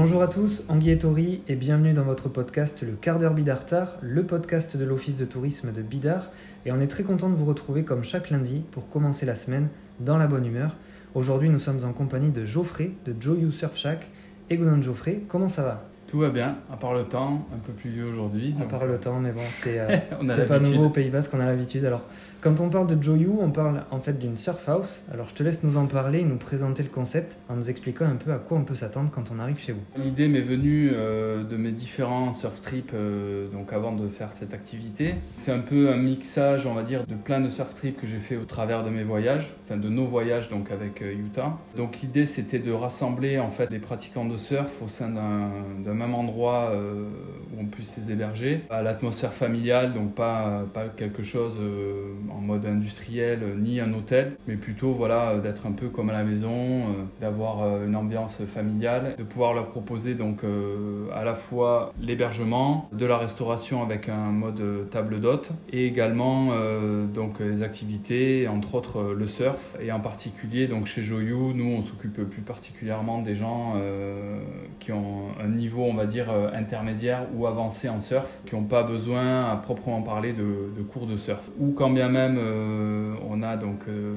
Bonjour à tous, Anguille et Tori et bienvenue dans votre podcast Le quart d'heure Bidartar, le podcast de l'Office de tourisme de Bidart. Et on est très content de vous retrouver comme chaque lundi pour commencer la semaine dans la bonne humeur. Aujourd'hui, nous sommes en compagnie de Geoffrey de Joe You Surf Shack. Et Geoffrey, comment ça va? Tout va bien, à part le temps, un peu plus vieux aujourd'hui. À part le temps, mais bon, c'est euh, pas nouveau au Pays Basque, on a l'habitude. Alors, quand on parle de Joyou, on parle en fait d'une surf house. Alors, je te laisse nous en parler, nous présenter le concept en nous expliquant un peu à quoi on peut s'attendre quand on arrive chez vous. L'idée m'est venue euh, de mes différents surf trips euh, donc avant de faire cette activité. C'est un peu un mixage, on va dire, de plein de surf trips que j'ai fait au travers de mes voyages, enfin de nos voyages donc avec Utah. Donc, l'idée c'était de rassembler en fait des pratiquants de surf au sein d'un même endroit euh, où on puisse les héberger, à l'atmosphère familiale, donc pas, pas quelque chose euh, en mode industriel ni un hôtel, mais plutôt voilà d'être un peu comme à la maison, euh, d'avoir une ambiance familiale, de pouvoir leur proposer donc à la fois l'hébergement, de la restauration avec un mode table d'hôte et également donc les activités, entre autres le surf. Et en particulier donc chez Joyou, nous on s'occupe plus particulièrement des gens qui ont un niveau on va dire euh, intermédiaires ou avancés en surf qui n'ont pas besoin à proprement parler de, cours de surf. Ou quand bien même euh, on a donc euh,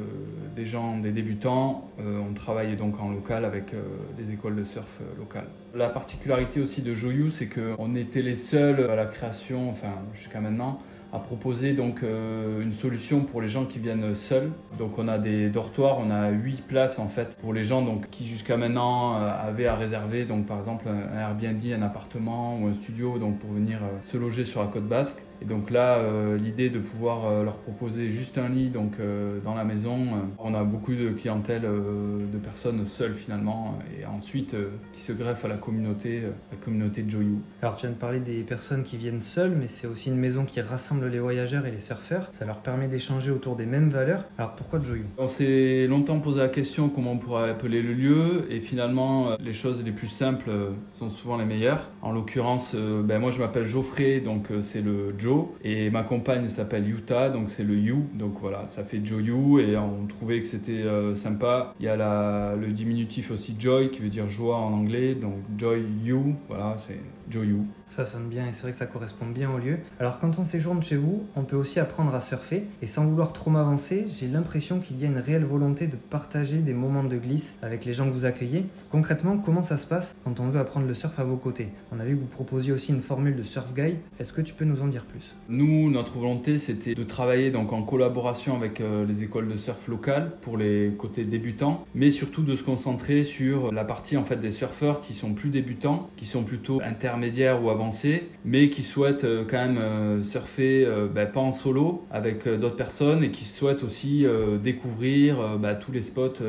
des gens, des débutants, on travaille donc en local avec des écoles de surf locales. La particularité aussi de Joyou, c'est qu'on était les seuls à la création, enfin jusqu'à maintenant, à proposer donc euh, une solution pour les gens qui viennent seuls. Donc on a des dortoirs, on a 8 places en fait pour les gens donc qui jusqu'à maintenant euh, avaient à réserver donc par exemple un Airbnb, un appartement ou un studio donc pour venir euh, se loger sur la côte basque. Et donc là, euh, l'idée de pouvoir euh, leur proposer juste un lit donc, euh, dans la maison, on a beaucoup de clientèle de personnes seules finalement, et ensuite qui se greffent à la communauté, la communauté de Joyou. Alors tu viens de parler des personnes qui viennent seules, mais c'est aussi une maison qui rassemble les voyageurs et les surfeurs. Ça leur permet d'échanger autour des mêmes valeurs. Alors pourquoi Joyou? On s'est longtemps posé la question comment on pourrait appeler le lieu, et finalement les choses les plus simples sont souvent les meilleures. En l'occurrence, ben, moi je m'appelle Geoffrey, donc c'est le Joe et ma compagne s'appelle Yuta, donc c'est le You. Donc voilà, ça fait You et on trouvait que c'était euh, sympa. Il y a le diminutif aussi Joy qui veut dire joie en anglais, donc Joy You, voilà, c'est You. Ça sonne bien et c'est vrai que ça correspond bien au lieu. Alors quand on séjourne chez vous, on peut aussi apprendre à surfer et sans vouloir trop m'avancer, j'ai l'impression qu'il y a une réelle volonté de partager des moments de glisse avec les gens que vous accueillez. Concrètement, comment ça se passe quand on veut apprendre le surf à vos côtés? On a vu que vous proposiez aussi une formule de surf guide. Est-ce que tu peux nous en dire plus? Nous, notre volonté, c'était de travailler donc en collaboration avec euh, les écoles de surf locales pour les côtés débutants, mais surtout de se concentrer sur la partie en fait des surfeurs qui sont plus débutants, qui sont plutôt intermédiaires ou avancés mais qui souhaitent euh, quand même euh, surfer, euh, ben, pas en solo, avec d'autres personnes, et qui souhaitent aussi découvrir ben, tous les spots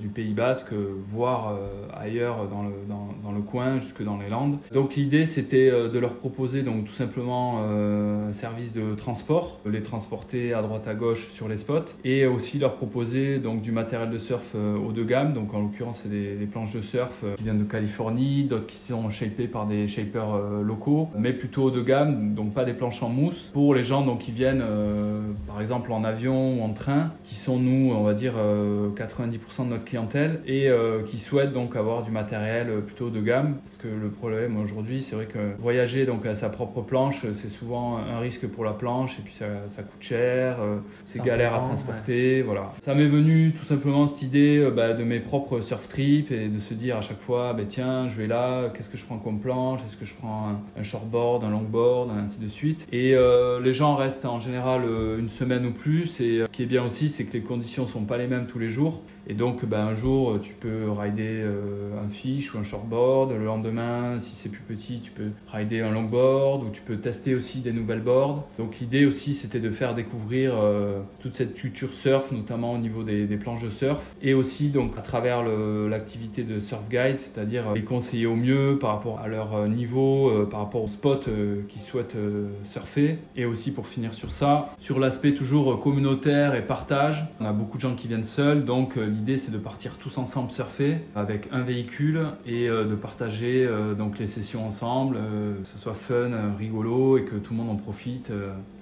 du Pays Basque, voire ailleurs dans le, dans, le coin, jusque dans les Landes. Donc l'idée, c'était de leur proposer donc tout simplement un service de transport, les transporter à droite à gauche sur les spots, et aussi leur proposer donc du matériel de surf haut de gamme. Donc en l'occurrence, c'est des, des, planches de surf qui viennent de Californie, d'autres qui sont shapées par des shapers locaux mais plutôt haut de gamme, donc pas des planches en mousse. Pour les gens donc, qui viennent euh, par exemple en avion ou en train, qui sont nous, on va dire 90% euh, de notre clientèle, et euh, qui souhaitent donc avoir du matériel plutôt haut de gamme, parce que le problème aujourd'hui, c'est vrai que voyager donc à sa propre planche, c'est souvent un risque pour la planche, et puis ça, coûte cher, c'est galère à transporter, voilà. Ça m'est venu tout simplement cette idée bah, de mes propres surf trips et de se dire à chaque fois, bah, tiens, je vais là, qu'est-ce que je prends comme planche, est-ce que je prends un, shortboard, un longboard, ainsi de suite. Et euh, les gens restent en général euh, une semaine ou plus. Et euh, ce qui est bien aussi, c'est que les conditions sont pas les mêmes tous les jours. Et donc, ben, un jour, tu peux rider euh, un fish ou un shortboard. Le lendemain, si c'est plus petit, tu peux rider un longboard ou tu peux tester aussi des nouvelles boards. Donc, l'idée aussi, c'était de faire découvrir euh, toute cette culture surf, notamment au niveau des, planches de surf. Et aussi, donc, à travers l'activité de Surf Guide, c'est-à-dire les conseiller au mieux par rapport à leur euh, niveau, par rapport aux spots qu'ils souhaitent surfer. Et aussi, pour finir sur ça, sur l'aspect toujours communautaire et partage. On a beaucoup de gens qui viennent seuls. Donc, c'est de partir tous ensemble surfer avec un véhicule et de partager donc les sessions ensemble, que ce soit fun, rigolo et que tout le monde en profite.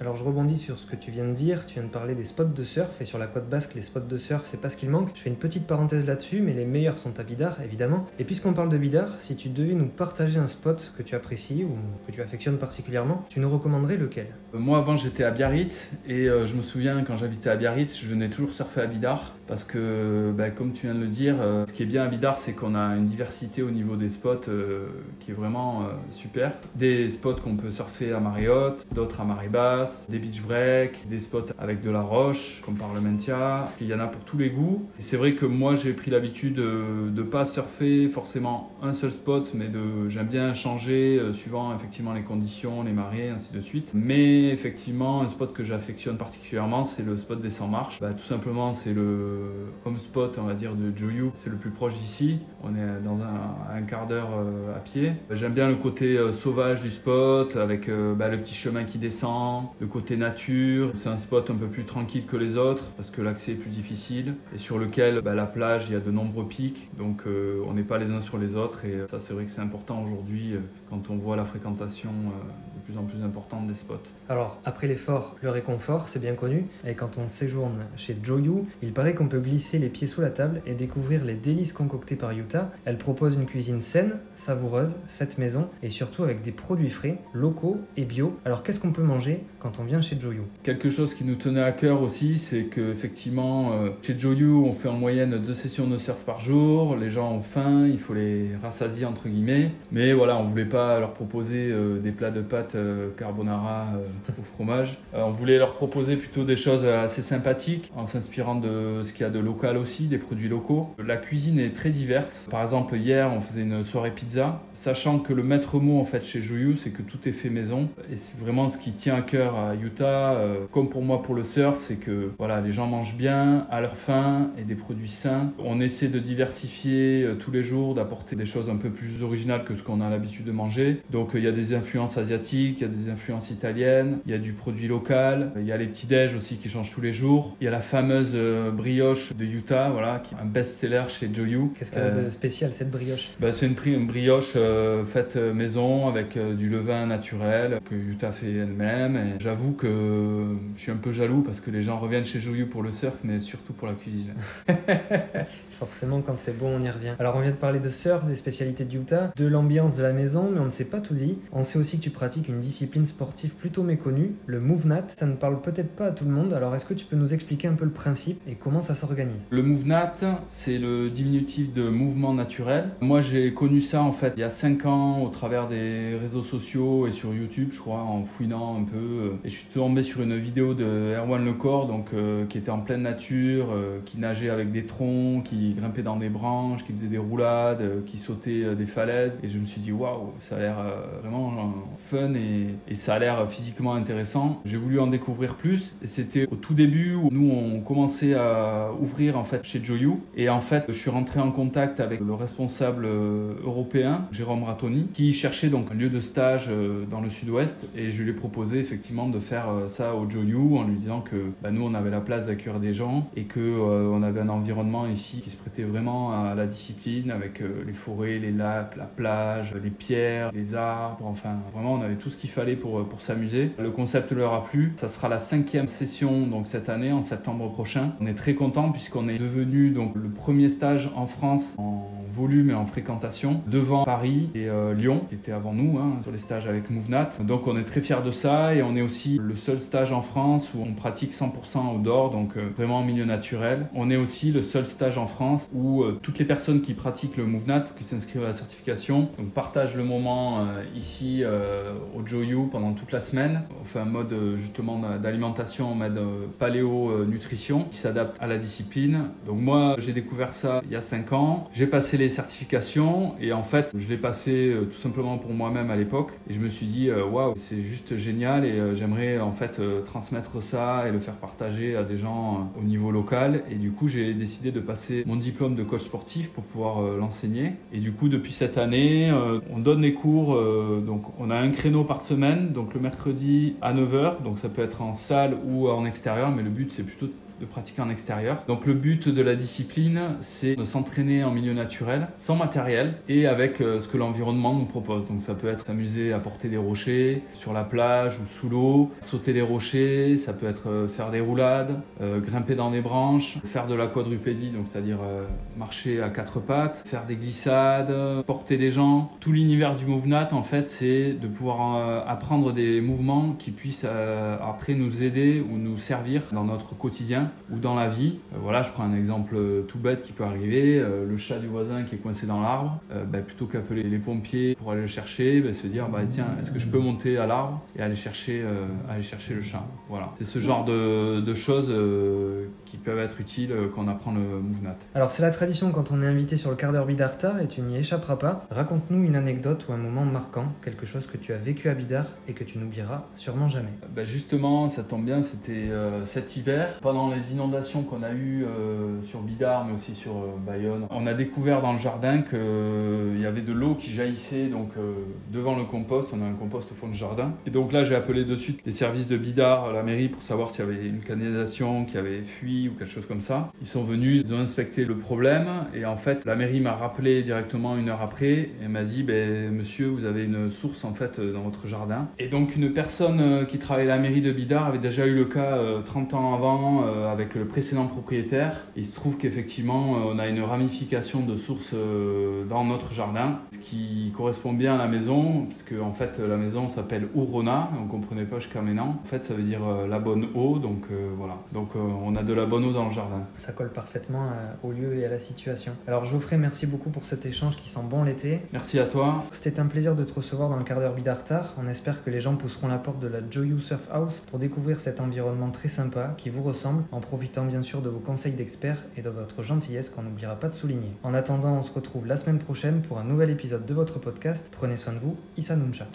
Alors je rebondis sur ce que tu viens de dire, tu viens de parler des spots de surf et sur la côte basque les spots de surf c'est pas ce qu'il manque. Je fais une petite parenthèse là-dessus mais les meilleurs sont à Bidar évidemment. Et puisqu'on parle de Bidar, si tu devais nous partager un spot que tu apprécies ou que tu affectionnes particulièrement, tu nous recommanderais lequel? Moi avant j'étais à Biarritz et je me souviens quand j'habitais à Biarritz, je venais toujours surfer à Bidar parce que, bah, comme tu viens de le dire, euh, ce qui est bien à Bidar, c'est qu'on a une diversité au niveau des spots euh, qui est vraiment euh, super. Des spots qu'on peut surfer à marée haute, d'autres à marée basse, des beach breaks, des spots avec de la roche, comme Parlementia. Il y en a pour tous les goûts. C'est vrai que moi, j'ai pris l'habitude de ne pas surfer forcément un seul spot, mais de j'aime bien changer suivant effectivement les conditions, les marées, ainsi de suite. Mais effectivement, un spot que j'affectionne particulièrement, c'est le spot des 100 marches. Bah, tout simplement, c'est le home spot, on va dire, de Joyu. C'est le plus proche d'ici. On est dans un, quart d'heure euh, à pied. J'aime bien le côté euh, sauvage du spot, avec euh, bah, le petit chemin qui descend, le côté nature. C'est un spot un peu plus tranquille que les autres, parce que l'accès est plus difficile, et sur lequel bah, la plage, il y a de nombreux pics, donc on n'est pas les uns sur les autres, et ça c'est vrai que c'est important aujourd'hui quand on voit la fréquentation plus en plus importante des spots. Alors, après l'effort, le réconfort, c'est bien connu, et quand on séjourne chez Joyu, il paraît qu'on peut glisser les pieds sous la table et découvrir les délices concoctées par Yuta. Elle propose une cuisine saine, savoureuse, faite maison et surtout avec des produits frais, locaux et bio. Alors qu'est-ce qu'on peut manger quand on vient chez Joyu? Quelque chose qui nous tenait à cœur aussi, c'est que effectivement euh, chez Joyu, on fait en moyenne deux sessions de surf par jour. Les gens ont faim, il faut les rassasier entre guillemets. Mais voilà, on voulait pas leur proposer euh, des plats de pâtes carbonara au fromage. on voulait leur proposer plutôt des choses assez sympathiques en s'inspirant de ce qu'il y a de local aussi, des produits locaux. La cuisine est très diverse. Par exemple, hier, on faisait une soirée pizza, sachant que le maître mot en fait chez Joyou, c'est que tout est fait maison. Et c'est vraiment ce qui tient à cœur à Utah, euh, comme pour moi pour le surf, c'est que voilà, les gens mangent bien, à leur faim et des produits sains. On essaie de diversifier euh, tous les jours, d'apporter des choses un peu plus originales que ce qu'on a l'habitude de manger. Donc il y a des influences asiatiques, il y a des influences italiennes, il y a du produit local, il y a les petits déj aussi qui changent tous les jours. Il y a la fameuse euh, brioche de Utah, voilà, qui est un best-seller chez Joyu. Qu'est-ce qu'elle a de spécial cette brioche? bah, C'est une, brioche faite maison avec du levain naturel que Utah fait elle-même. Et j'avoue que je suis un peu jaloux parce que les gens reviennent chez Joyu pour le surf, mais surtout pour la cuisine. Forcément, quand c'est bon, on y revient. Alors, on vient de parler de surf, des spécialités de Utah, de l'ambiance de la maison, mais on ne s'est pas tout dit. On sait aussi que tu pratiques une discipline sportive plutôt méconnue, le MoveNat. Ça ne parle peut-être pas à tout le monde, alors est-ce que tu peux nous expliquer un peu le principe et comment ça s'organise? Le MoveNat, c'est le diminutif de mouvement naturel. Moi, j'ai connu ça en fait il y a 5 ans au travers des réseaux sociaux et sur YouTube, je crois, en fouinant un peu. Et je suis tombé sur une vidéo de Erwan Lecor, donc, euh, qui était en pleine nature, euh, qui nageait avec des troncs, qui grimpait dans des branches, qui faisait des roulades, euh, qui sautait euh, des falaises. Et je me suis dit, waouh, ça a l'air euh, vraiment fun et, ça a l'air physiquement intéressant. J'ai voulu en découvrir plus et c'était au tout début où nous on commençait à ouvrir en fait chez Joyu. Et en fait, je suis rentré en contact avec le responsable européen, Jérôme Ratoni, qui cherchait donc un lieu de stage dans le sud-ouest et je lui ai proposé effectivement de faire ça au Joyu en lui disant que bah, nous on avait la place d'accueillir des gens et que on avait un environnement ici qui se prêtait vraiment à la discipline avec euh, les forêts, les lacs, la plage, les pierres, les arbres, enfin vraiment on avait tout ce qu'il fallait pour, euh, pour s'amuser. Le concept leur a plu. Ça sera la cinquième session donc cette année en septembre prochain. On est très content puisqu'on est devenu donc le premier stage en France volume et en fréquentation devant Paris et euh, Lyon qui étaient avant nous hein, sur les stages avec MoveNat. Donc on est très fiers de ça et on est aussi le seul stage en France où on pratique 100% outdoor donc vraiment en milieu naturel. On est aussi le seul stage en France où euh, toutes les personnes qui pratiquent le MoveNat, qui s'inscrivent à la certification, partagent le moment euh, ici euh, au Joyu pendant toute la semaine. On fait un mode justement d'alimentation en mode paléo-nutrition qui s'adapte à la discipline. Donc moi, j'ai découvert ça il y a 5 ans. J'ai passé les certifications et en fait, je l'ai passé tout simplement pour moi-même à l'époque. Et je me suis dit, waouh, c'est juste génial et j'aimerais en fait transmettre ça et le faire partager à des gens au niveau local. Et du coup, j'ai décidé de passer mon diplôme de coach sportif pour pouvoir euh, l'enseigner. Et du coup, depuis cette année, euh, on donne les cours. Euh, donc, on a un créneau par semaine, donc le mercredi à 9h. Donc, ça peut être en salle ou en extérieur, mais le but, c'est plutôt de pratiquer en extérieur. Donc le but de la discipline, c'est de s'entraîner en milieu naturel, sans matériel et avec euh, ce que l'environnement nous propose. Donc ça peut être s'amuser à porter des rochers sur la plage ou sous l'eau, sauter des rochers, ça peut être euh, faire des roulades, euh, grimper dans des branches, faire de la quadrupédie, donc c'est-à-dire marcher à quatre pattes, faire des glissades, porter des gens. Tout l'univers du MoveNat, en fait, c'est de pouvoir apprendre des mouvements qui puissent après nous aider ou nous servir dans notre quotidien ou dans la vie. voilà, je prends un exemple tout bête qui peut arriver, le chat du voisin qui est coincé dans l'arbre, bah, plutôt qu'appeler les pompiers pour aller le chercher, bah, se dire bah, tiens, est-ce que je peux monter à l'arbre et aller chercher, euh, aller chercher le chat? Voilà, c'est ce genre de, de choses euh, qui peuvent être utiles euh, quand on apprend le. Alors c'est la tradition quand on est invité sur le quart d'heure Bidartar et tu n'y échapperas pas. Raconte-nous une anecdote ou un moment marquant, quelque chose que tu as vécu à Bidar et que tu n'oublieras sûrement jamais. Bah justement, ça tombe bien, c'était cet hiver, pendant les inondations qu'on a eues sur Bidar mais aussi sur Bayonne, on a découvert dans le jardin qu'il y avait de l'eau qui jaillissait donc devant le compost, on a un compost au fond du jardin. Et donc là, j'ai appelé de suite les services de Bidar, la mairie, pour savoir s'il y avait une canalisation qui avait fui ou quelque chose comme ça. Ils sont venus, ils ont inspecté le problème et en fait, la mairie m'a rappelé directement une heure après et m'a dit, ben, monsieur, vous avez une source en fait dans votre jardin. Et donc, une personne euh, qui travaillait à la mairie de Bidar avait déjà eu le cas 30 euh, ans avant euh, avec le précédent propriétaire. Il se trouve qu'effectivement, on a une ramification de sources dans notre jardin, ce qui correspond bien à la maison, parce que en fait, la maison s'appelle Urona, on comprenait pas jusqu'à maintenant. En fait, ça veut dire la bonne eau, donc voilà. Donc on a de la bonne eau dans le jardin. Ça colle parfaitement au lieu et à la situation. Alors Geoffrey, merci beaucoup pour cet échange qui sent bon l'été. Merci à toi. C'était un plaisir de te recevoir dans le quart d'heure Bidartar. On espère que les gens pousseront la porte de la Joyou Surf House pour découvrir cet environnement très sympa qui vous ressemble, en profitant bien sûr de vos conseils d'experts et de votre gentillesse qu'on n'oubliera pas de souligner. En attendant, on se retrouve la semaine prochaine pour un nouvel épisode de votre podcast. Prenez soin de vous, Issa Nuncha.